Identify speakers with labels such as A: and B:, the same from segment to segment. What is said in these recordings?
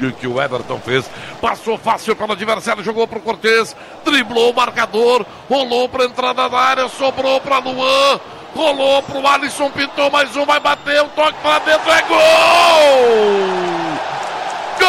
A: E o que o Everton fez? Passou fácil pelo adversário, jogou pro Cortez, driblou o marcador, rolou pra entrada da área, sobrou pra Luan, rolou pro Alisson, pintou mais um, vai bater, um toque pra dentro, é gol! Gol!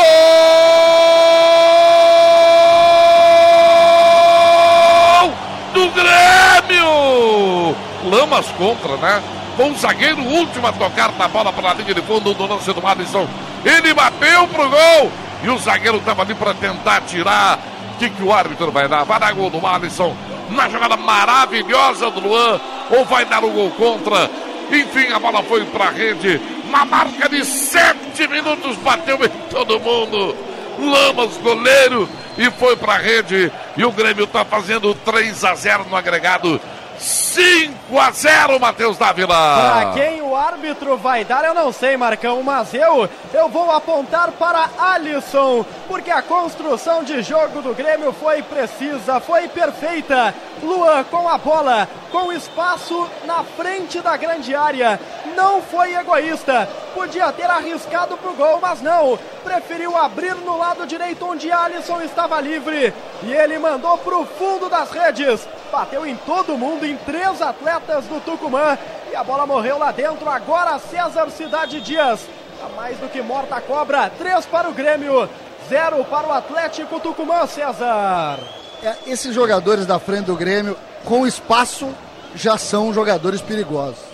A: Do Grêmio! Lamas contra, né? Com o zagueiro último a tocar na bola para a linha de fundo do lance do Alisson. Ele bateu pro gol e o zagueiro estava ali para tentar tirar. O que, que o árbitro vai dar? Vai dar gol do Alisson na jogada maravilhosa do Luan ou vai dar o gol contra? Enfim, a bola foi para a rede. Na marca de sete minutos, bateu em todo mundo. Lamas, goleiro, e foi para a rede. E o Grêmio está fazendo 3 a 0 no agregado. 5 a 0, Matheus Dávila.
B: Para quem o árbitro vai dar, eu não sei, Marcão, mas eu, eu vou apontar para Alisson, porque a construção de jogo do Grêmio foi precisa, foi perfeita. Luan com a bola, com espaço na frente da grande área, não foi egoísta. Podia ter arriscado pro gol, mas não. Preferiu abrir no lado direito onde Alisson estava livre. E ele mandou pro fundo das redes. Bateu em todo mundo, em três atletas do Tucumã. E a bola morreu lá dentro. Agora César Cidade Dias. Tá mais do que morta a cobra. Três para o Grêmio, zero para o Atlético Tucumã, César.
C: É, esses jogadores da frente do Grêmio, com espaço, já são jogadores perigosos.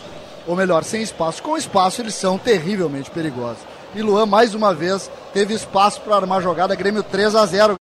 C: Ou melhor, sem espaço. Com espaço, eles são terrivelmente perigosos. E Luan, mais uma vez, teve espaço para armar jogada. Grêmio 3 a 0